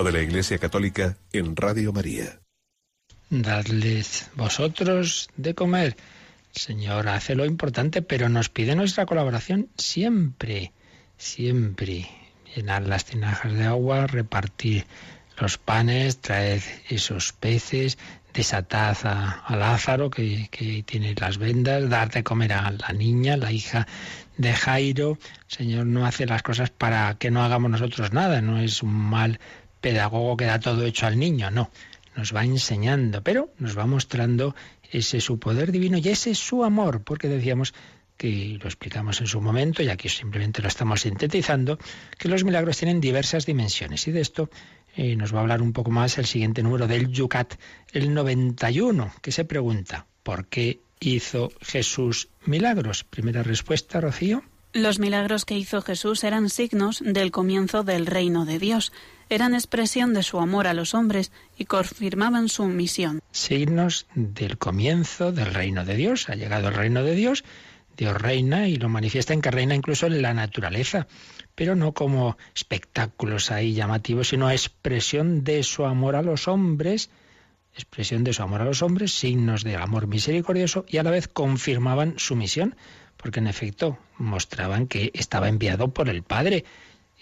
Catecismo de la Iglesia Católica en Radio María. Dadles vosotros de comer. Señor hace lo importante, pero nos pide nuestra colaboración siempre, siempre. Llenar las tinajas de agua, repartir los panes, traed esos peces, desatad a, Lázaro, que, que, tiene las vendas, dar de comer a la niña, la hija de Jairo. Señor no hace las cosas para que no hagamos nosotros nada, no es mal pedagogo que da todo hecho al niño, no. Nos va enseñando, pero nos va mostrando ese su poder divino y ese su amor, porque decíamos que lo explicamos en su momento, y aquí simplemente lo estamos sintetizando, que los milagros tienen diversas dimensiones. Y de esto eh, nos va a hablar un poco más el siguiente número del Yucat, el 91, que se pregunta, ¿por qué hizo Jesús milagros? Primera respuesta, Rocío. Los milagros que hizo Jesús eran signos del comienzo del reino de Dios, eran expresión de su amor a los hombres y confirmaban su misión. Signos del comienzo del reino de Dios. Ha llegado el reino de Dios Dios reina y lo manifiesta en que reina incluso en la naturaleza, pero no como espectáculos ahí llamativos, sino expresión de su amor a los hombres, expresión de su amor a los hombres, signos de amor misericordioso y a la vez confirmaban su misión, porque en efecto mostraban que estaba enviado por el Padre.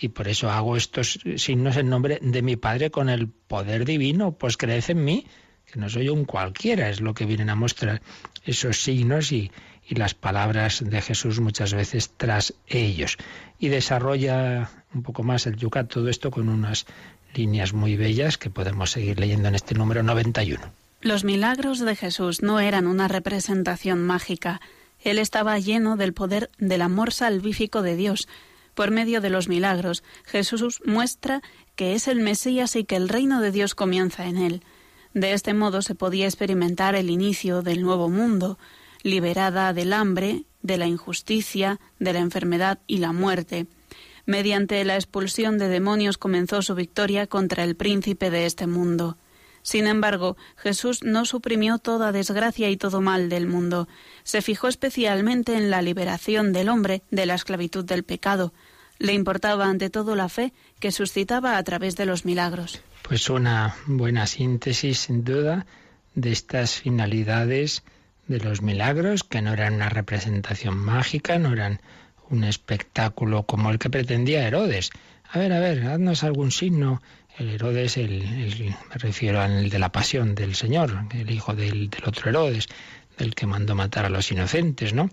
Y por eso hago estos signos en nombre de mi Padre con el poder divino, pues creed en mí, que no soy un cualquiera, es lo que vienen a mostrar esos signos y, y las palabras de Jesús muchas veces tras ellos. Y desarrolla un poco más el Yucat todo esto con unas líneas muy bellas que podemos seguir leyendo en este número 91. Los milagros de Jesús no eran una representación mágica. Él estaba lleno del poder del amor salvífico de Dios. Por medio de los milagros, Jesús muestra que es el Mesías y que el reino de Dios comienza en él. De este modo se podía experimentar el inicio del nuevo mundo, liberada del hambre, de la injusticia, de la enfermedad y la muerte. Mediante la expulsión de demonios comenzó su victoria contra el príncipe de este mundo. Sin embargo, Jesús no suprimió toda desgracia y todo mal del mundo. Se fijó especialmente en la liberación del hombre de la esclavitud del pecado. Le importaba ante todo la fe que suscitaba a través de los milagros. Pues una buena síntesis, sin duda, de estas finalidades de los milagros, que no eran una representación mágica, no eran un espectáculo como el que pretendía Herodes. A ver, a ver, haznos algún signo. El Herodes, el, me refiero al de la pasión del Señor, el hijo del, del otro Herodes, del que mandó matar a los inocentes, ¿no?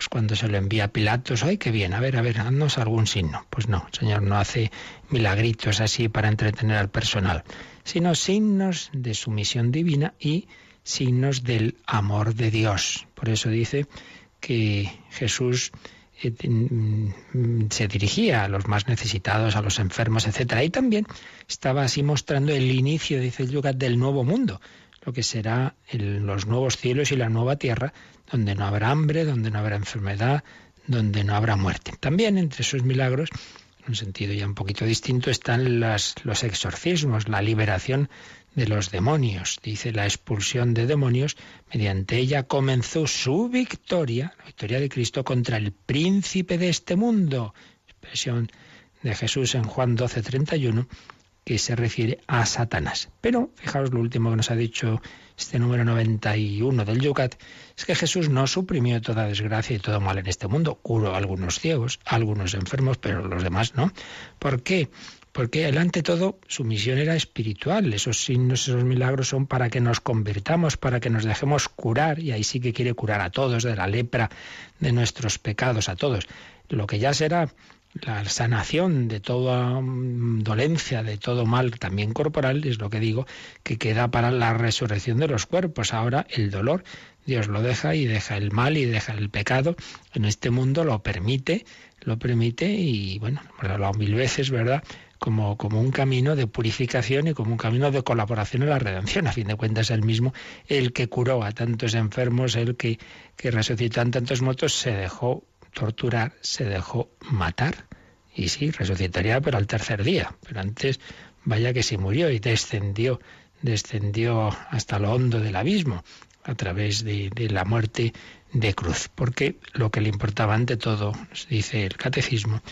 Pues cuando se lo envía a Pilatos, ¡ay, qué bien! A ver, a ver, haznos algún signo. Pues no, el Señor no hace milagritos así para entretener al personal, sino signos de su misión divina y signos del amor de Dios. Por eso dice que Jesús eh, mm, se dirigía a los más necesitados, a los enfermos, etc. Y también estaba así mostrando el inicio, dice el del nuevo mundo, lo que será los nuevos cielos y la nueva tierra, donde no habrá hambre, donde no habrá enfermedad, donde no habrá muerte. También entre esos milagros, en un sentido ya un poquito distinto, están los exorcismos, la liberación de los demonios. Dice la expulsión de demonios, mediante ella comenzó su victoria, la victoria de Cristo contra el príncipe de este mundo. Expresión de Jesús en Juan 12, 31, que se refiere a Satanás. Pero fijaos lo último que nos ha dicho este número 91 del Yucat, es que Jesús no suprimió toda desgracia y todo mal en este mundo. Curó a algunos ciegos, a algunos enfermos, pero los demás no. ¿Por qué? porque él ante todo su misión era espiritual, esos signos, esos milagros son para que nos convirtamos, para que nos dejemos curar, y ahí sí que quiere curar a todos de la lepra, de nuestros pecados, a todos. Lo que ya será la sanación de toda mm, dolencia, de todo mal, también corporal, es lo que digo, que queda para la resurrección de los cuerpos. Ahora el dolor, Dios lo deja y deja el mal y deja el pecado. En este mundo lo permite, lo permite y bueno, lo hablado mil veces, ¿verdad? como, como un camino de purificación y como un camino de colaboración en la redención. A fin de cuentas, el mismo, el que curó a tantos enfermos, el que, que resucitó a tantos muertos, se dejó torturar, se dejó matar. Y sí, resucitaría, pero al tercer día. Pero antes, vaya que se murió y descendió, descendió hasta lo hondo del abismo a través de, de la muerte de cruz, porque lo que le importaba ante todo, dice el catecismo,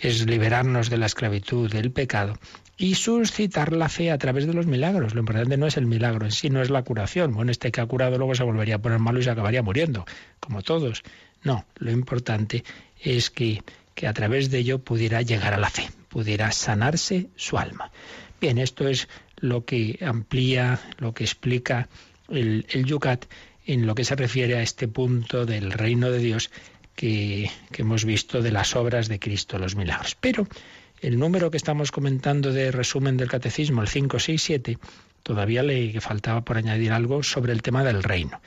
es liberarnos de la esclavitud, del pecado y suscitar la fe a través de los milagros. Lo importante no es el milagro en sí, no es la curación. Bueno, este que ha curado luego se volvería a poner malo y se acabaría muriendo, como todos. No, lo importante es que, que a través de ello pudiera llegar a la fe, pudiera sanarse su alma. Bien, esto es lo que amplía, lo que explica el, Yucat en lo que se refiere a este punto del reino de Dios que, que hemos visto de las obras de Cristo, los milagros. Pero el número que estamos comentando de resumen del catecismo, el 567, todavía le faltaba por añadir algo sobre el tema del reino.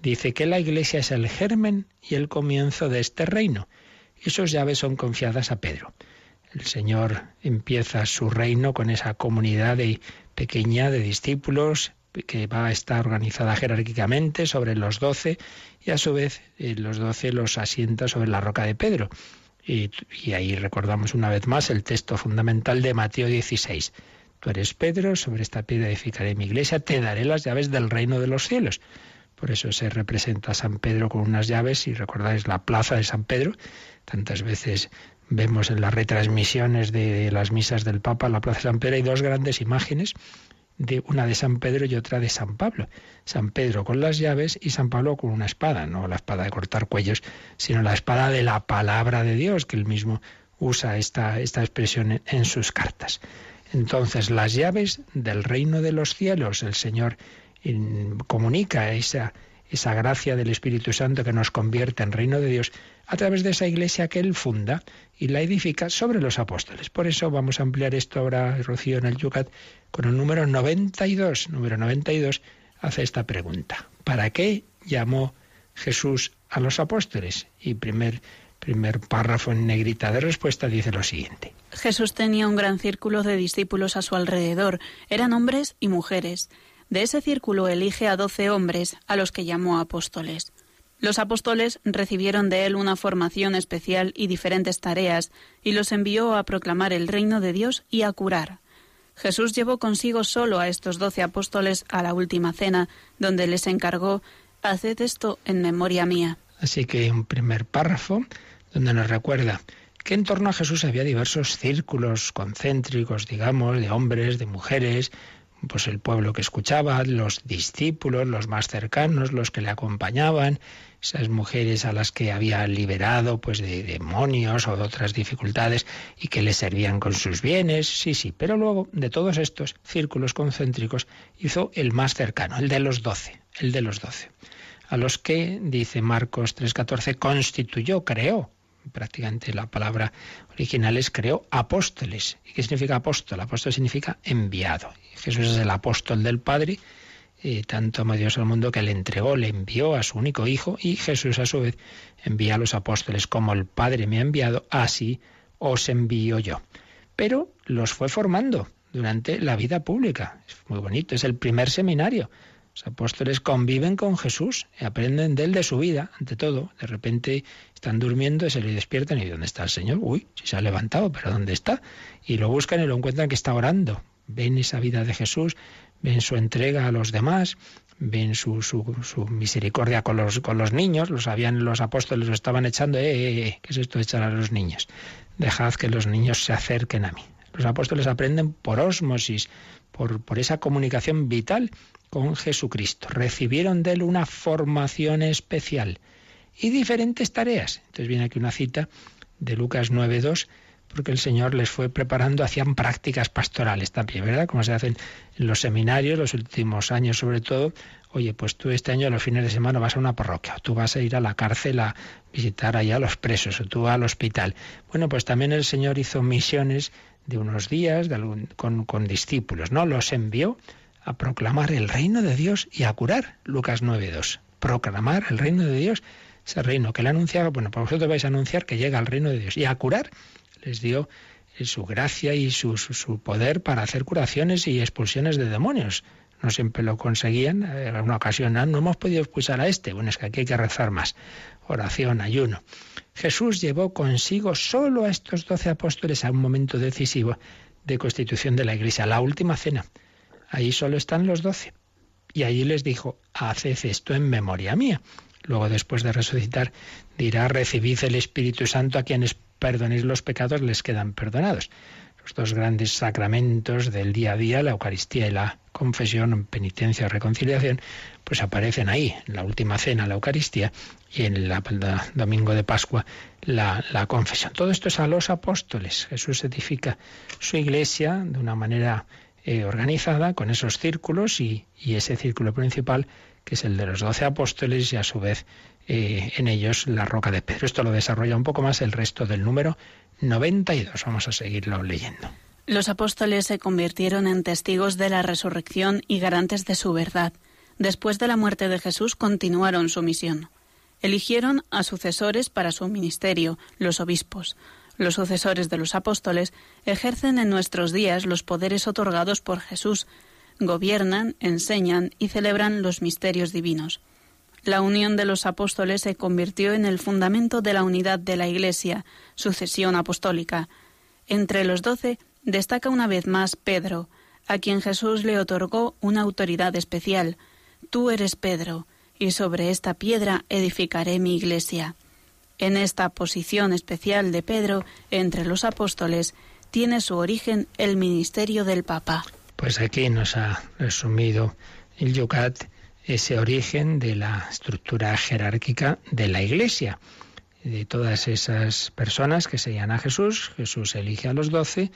Dice que la Iglesia es el germen y el comienzo de este reino. Y sus llaves son confiadas a Pedro. El Señor empieza su reino con esa comunidad de, pequeña de discípulos que va a estar organizada jerárquicamente sobre los doce y a su vez eh, los doce los asienta sobre la roca de Pedro. Y, y, ahí recordamos una vez más el texto fundamental de Mateo 16. Tú eres Pedro, sobre esta piedra edificaré mi iglesia, te daré las llaves del reino de los cielos. Por eso se representa a San Pedro con unas llaves, y recordáis la plaza de San Pedro, tantas veces vemos en las retransmisiones de las misas del Papa la plaza de San Pedro, hay dos grandes imágenes, de una de San Pedro y otra de San Pablo. San Pedro con las llaves y San Pablo con una espada, no la espada de cortar cuellos, sino la espada de la palabra de Dios, que él mismo usa esta, esta expresión en sus cartas. Entonces, las llaves del reino de los cielos, el Señor comunica esa, esa gracia del Espíritu Santo que nos convierte en reino de Dios a través de esa iglesia que Él funda y la edifica sobre los apóstoles. Por eso vamos a ampliar esto ahora, Rocío, en el Yucat, con el número 92. Número 92 hace esta pregunta. ¿Para qué llamó Jesús a los apóstoles? Y primer, primer párrafo en negrita de respuesta dice lo siguiente. Jesús tenía un gran círculo de discípulos a su alrededor. Eran hombres y mujeres. De ese círculo elige a doce hombres, a los que llamó apóstoles. Los apóstoles recibieron de él una formación especial y diferentes tareas, y los envió a proclamar el reino de Dios y a curar. Jesús llevó consigo solo a estos doce apóstoles a la última cena, donde les encargó Haced esto en memoria mía. Así que un primer párrafo donde nos recuerda que en torno a Jesús había diversos círculos concéntricos, digamos, de hombres, de mujeres, pues el pueblo que escuchaba, los discípulos, los más cercanos, los que le acompañaban, esas mujeres a las que había liberado pues de demonios o de otras dificultades y que le servían con sus bienes, sí, sí, pero luego de todos estos círculos concéntricos hizo el más cercano, el de los doce, el de los doce, a los que, dice Marcos 3.14, constituyó, creó, prácticamente la palabra original es creó apóstoles. ¿Y qué significa apóstol? Apóstol significa enviado. Jesús es el apóstol del Padre, eh, tanto amó Dios al mundo que le entregó, le envió a su único Hijo y Jesús a su vez envía a los apóstoles como el Padre me ha enviado, así os envío yo. Pero los fue formando durante la vida pública. Es muy bonito, es el primer seminario. Los apóstoles conviven con Jesús, y aprenden de él de su vida, ante todo. De repente están durmiendo y se le despiertan y ¿dónde está el Señor? Uy, si se ha levantado, pero ¿dónde está? Y lo buscan y lo encuentran que está orando. Ven esa vida de Jesús, ven su entrega a los demás, ven su, su, misericordia con los, con los niños, lo sabían los apóstoles, lo estaban echando, eh, eh, eh, ¿qué es esto de echar a los niños? Dejad que los niños se acerquen a mí. Los apóstoles aprenden por ósmosis, por, esa comunicación vital con Jesucristo. Recibieron de él una formación especial y diferentes tareas. Entonces viene aquí una cita de Lucas 9.2, porque el Señor les fue preparando, hacían prácticas pastorales también, ¿verdad? Como se hacen en los seminarios, los últimos años sobre todo. Oye, pues tú este año a los fines de semana vas a una parroquia, o tú vas a ir a la cárcel a visitar allá a los presos, o tú al hospital. Bueno, pues también el Señor hizo misiones de unos días con, discípulos, ¿no? Los envió a proclamar el reino de Dios y a curar. Lucas 9.2. Proclamar el reino de Dios, ese reino que le anunciaba, bueno, pues vosotros vais a anunciar que llega el reino de Dios y a curar. Les dio eh, su gracia y su, su, poder para hacer curaciones y expulsiones de demonios. No siempre lo conseguían. En una ocasión, ah, no hemos podido expulsar a este. Bueno, es que aquí hay que rezar más. Oración, ayuno. Jesús llevó consigo solo a estos doce apóstoles a un momento decisivo de constitución de la Iglesia, la última cena. Ahí solo están los doce. Y allí les dijo, haced esto en memoria mía. Luego, después de resucitar, dirá, recibid el Espíritu Santo a quienes perdonéis los pecados, les quedan perdonados. Los dos grandes sacramentos del día a día, la Eucaristía y la confesión, penitencia o reconciliación, pues aparecen ahí, en la última cena, la Eucaristía, y en el domingo de Pascua, la, la confesión. Todo esto es a los apóstoles. Jesús edifica su iglesia de una manera eh, organizada con esos círculos y, ese círculo principal que es el de los doce apóstoles y a su vez eh, en ellos la roca de Pedro. Esto lo desarrolla un poco más el resto del número 92. Vamos a seguirlo leyendo. Los apóstoles se convirtieron en testigos de la resurrección y garantes de su verdad. Después de la muerte de Jesús continuaron su misión. Eligieron a sucesores para su ministerio, los obispos. Los sucesores de los apóstoles ejercen en nuestros días los poderes otorgados por Jesús, gobiernan, enseñan y celebran los misterios divinos. La unión de los apóstoles se convirtió en el fundamento de la unidad de la Iglesia, sucesión apostólica. Entre los doce destaca una vez más Pedro, a quien Jesús le otorgó una autoridad especial. Tú eres Pedro, y sobre esta piedra edificaré mi iglesia. En esta posición especial de Pedro entre los apóstoles tiene su origen el ministerio del Papa. Pues aquí nos ha resumido el Yucat ese origen de la estructura jerárquica de la Iglesia, de todas esas personas que seguían a Jesús. Jesús elige a los doce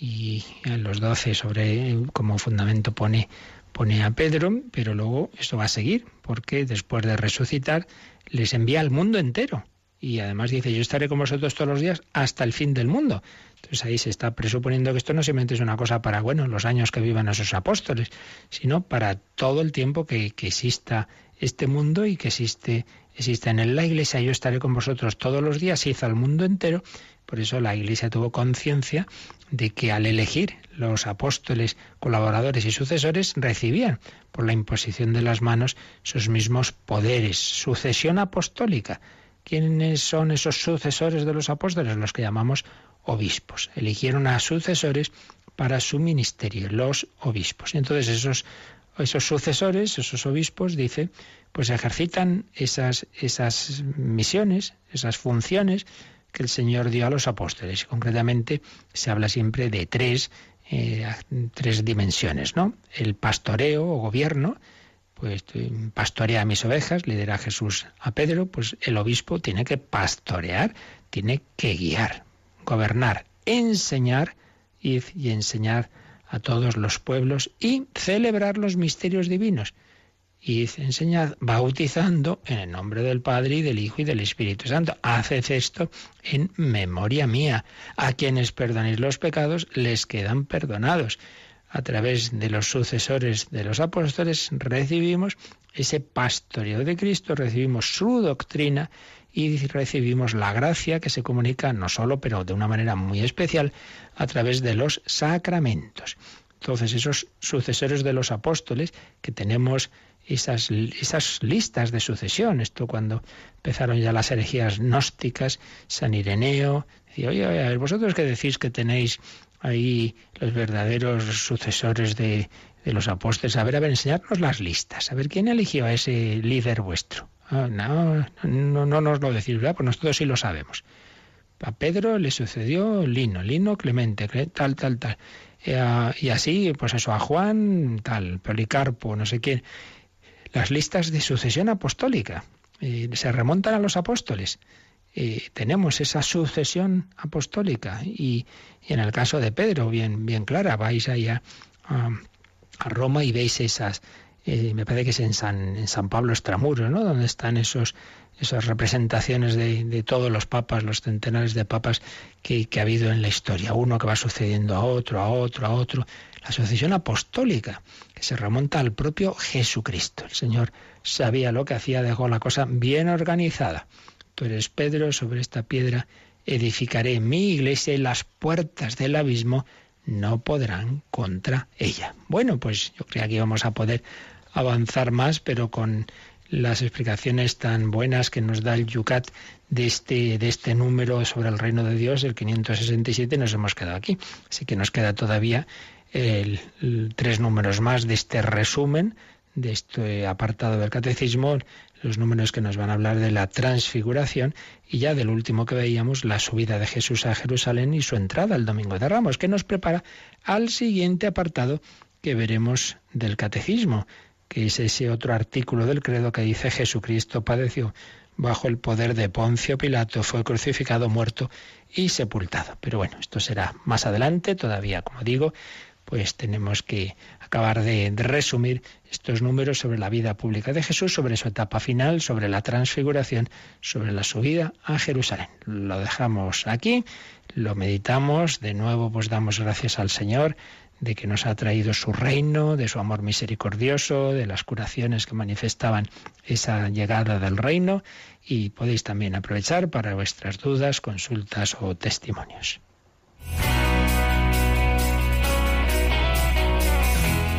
y a los doce sobre como fundamento pone pone a Pedro, pero luego esto va a seguir, porque después de resucitar les envía al mundo entero. Y además dice, yo estaré con vosotros todos los días hasta el fin del mundo. Entonces ahí se está presuponiendo que esto no simplemente es una cosa para, bueno, los años que vivan esos apóstoles, sino para todo el tiempo que, que exista este mundo y que existe, en la iglesia. Yo estaré con vosotros todos los días, se hizo al mundo entero. Por eso la iglesia tuvo conciencia de que al elegir los apóstoles, colaboradores y sucesores, recibían por la imposición de las manos sus mismos poderes, sucesión apostólica. ¿Quiénes son esos sucesores de los apóstoles? Los que llamamos obispos. Eligieron a sucesores para su ministerio, los obispos. Entonces esos, esos sucesores, esos obispos, dice, pues ejercitan esas, esas misiones, esas funciones que el Señor dio a los apóstoles. Concretamente se habla siempre de tres, eh, tres dimensiones, ¿no? El pastoreo o gobierno, pues pastorea a mis ovejas, lidera Jesús a Pedro, pues el obispo tiene que pastorear, tiene que guiar, gobernar, enseñar y enseñar a todos los pueblos y celebrar los misterios divinos y enseñad bautizando en el nombre del Padre y del Hijo y del Espíritu Santo. Haced esto en memoria mía. A quienes perdonéis los pecados les quedan perdonados. A través de los sucesores de los apóstoles recibimos ese pastoreo de Cristo, recibimos su doctrina y recibimos la gracia que se comunica no solo, pero de una manera muy especial, a través de los sacramentos. Entonces, esos sucesores de los apóstoles que tenemos esas, esas listas de sucesión. Esto cuando empezaron ya las herejías gnósticas, San Ireneo, decía, oye, oye, vosotros que decís que tenéis ahí los verdaderos sucesores de, de los apóstoles, a ver, a ver, enseñadnos las listas, a ver quién eligió a ese líder vuestro. Ah, no, no, no nos lo decís, ¿verdad? Pues nosotros sí lo sabemos. A Pedro le sucedió Lino, Lino Clemente, tal, tal, tal. Y, así, pues eso, a Juan, tal, Policarpo, no sé quién las listas de sucesión apostólica. Eh, se remontan a los apóstoles. Eh, tenemos esa sucesión apostólica y, en el caso de Pedro, bien, bien clara, vais allá a, Roma y veis esas, eh, me parece que es en San, en San Pablo Extramuros, ¿no? donde están esos, esas representaciones de, de, todos los papas, los centenares de papas que, que, ha habido en la historia, uno que va sucediendo a otro, a otro, a otro, la sucesión apostólica, que se remonta al propio Jesucristo. El Señor sabía lo que hacía, dejó la cosa bien organizada. Tú eres Pedro, sobre esta piedra edificaré mi iglesia y las puertas del abismo no podrán contra ella. Bueno, pues yo creo que aquí vamos a poder avanzar más, pero con las explicaciones tan buenas que nos da el Yucat de este, de este número sobre el reino de Dios, el 567, nos hemos quedado aquí. Así que nos queda todavía el, tres números más de este resumen, de este apartado del catecismo, los números que nos van a hablar de la transfiguración y ya del último que veíamos, la subida de Jesús a Jerusalén y su entrada el domingo de Ramos, que nos prepara al siguiente apartado que veremos del catecismo, que es ese otro artículo del credo que dice Jesucristo padeció bajo el poder de Poncio Pilato, fue crucificado, muerto y sepultado. Pero bueno, esto será más adelante, todavía, como digo, pues tenemos que acabar de, resumir estos números sobre la vida pública de Jesús, sobre su etapa final, sobre la transfiguración, sobre la subida a Jerusalén. Lo dejamos aquí, lo meditamos, de nuevo pues damos gracias al Señor de que nos ha traído su reino, de su amor misericordioso, de las curaciones que manifestaban esa llegada del reino y podéis también aprovechar para vuestras dudas, consultas o testimonios.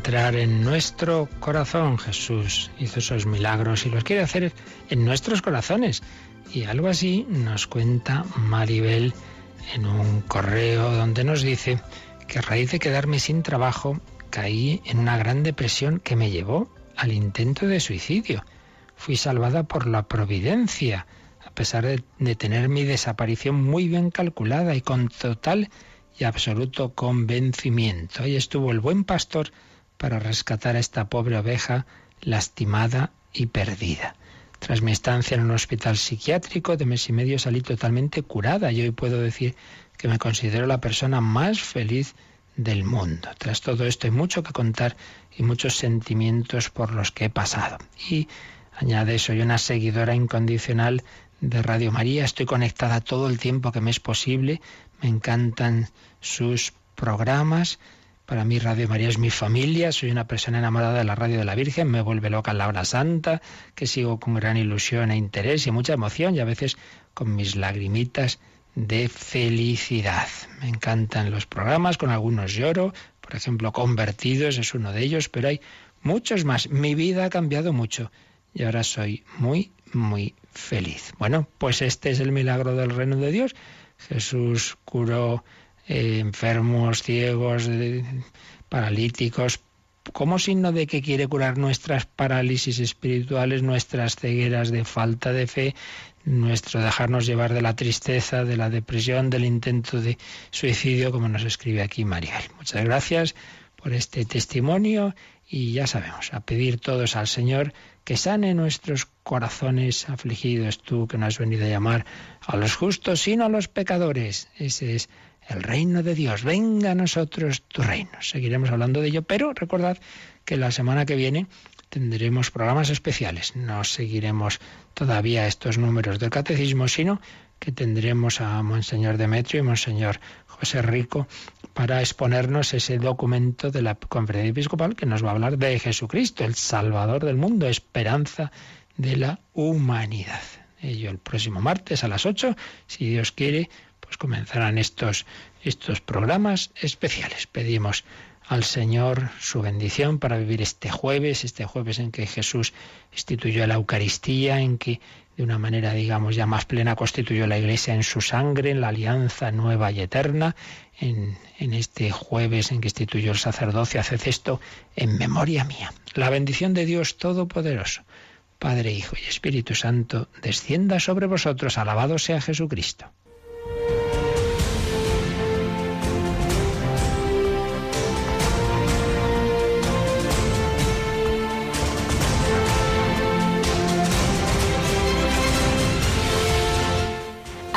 entrar en nuestro corazón. Jesús hizo esos milagros y los quiere hacer en nuestros corazones. Y algo así nos cuenta Maribel en un correo donde nos dice que a raíz de quedarme sin trabajo caí en una gran depresión que me llevó al intento de suicidio. Fui salvada por la providencia, a pesar de, tener mi desaparición muy bien calculada y con total y absoluto convencimiento. Ahí estuvo el buen pastor para rescatar a esta pobre oveja lastimada y perdida. Tras mi estancia en un hospital psiquiátrico de mes y medio salí totalmente curada y hoy puedo decir que me considero la persona más feliz del mundo. Tras todo esto hay mucho que contar y muchos sentimientos por los que he pasado. Y añade, soy una seguidora incondicional de Radio María, estoy conectada todo el tiempo que me es posible, me encantan sus programas, Para mí Radio María es mi familia, soy una persona enamorada de la radio de la Virgen, me vuelve loca la hora santa, que sigo con gran ilusión e interés y mucha emoción y a veces con mis lagrimitas de felicidad. Me encantan los programas, con algunos lloro, por ejemplo, Convertidos es uno de ellos, pero hay muchos más. Mi vida ha cambiado mucho y ahora soy muy, muy feliz. Bueno, pues este es el milagro del reino de Dios. Jesús curó eh, enfermos, ciegos, paralíticos, como signo de que quiere curar nuestras parálisis espirituales, nuestras cegueras de falta de fe, nuestro dejarnos llevar de la tristeza, de la depresión, del intento de suicidio, como nos escribe aquí Mariel. Muchas gracias por este testimonio y ya sabemos, a pedir todos al Señor que sane nuestros corazones afligidos, tú que no has venido a llamar a los justos, sino a los pecadores. Ese es el reino de Dios. Venga a nosotros tu reino. Seguiremos hablando de ello, pero recordad que la semana que viene tendremos programas especiales. No seguiremos todavía estos números del catecismo, sino que tendremos a Monseñor Demetrio y Monseñor José Rico para exponernos ese documento de la conferencia episcopal que nos va a hablar de Jesucristo, el Salvador del mundo, esperanza de la humanidad. Ello el próximo martes a las 8, si Dios quiere, pues comenzarán estos, estos programas especiales. Pedimos al Señor su bendición para vivir este jueves, este jueves en que Jesús instituyó la Eucaristía, en que de una manera, digamos, ya más plena constituyó la Iglesia en su sangre, en la alianza nueva y eterna, en, en este jueves en que instituyó el sacerdocio, haced esto en memoria mía. La bendición de Dios Todopoderoso, Padre, Hijo y Espíritu Santo, descienda sobre vosotros. Alabado sea Jesucristo.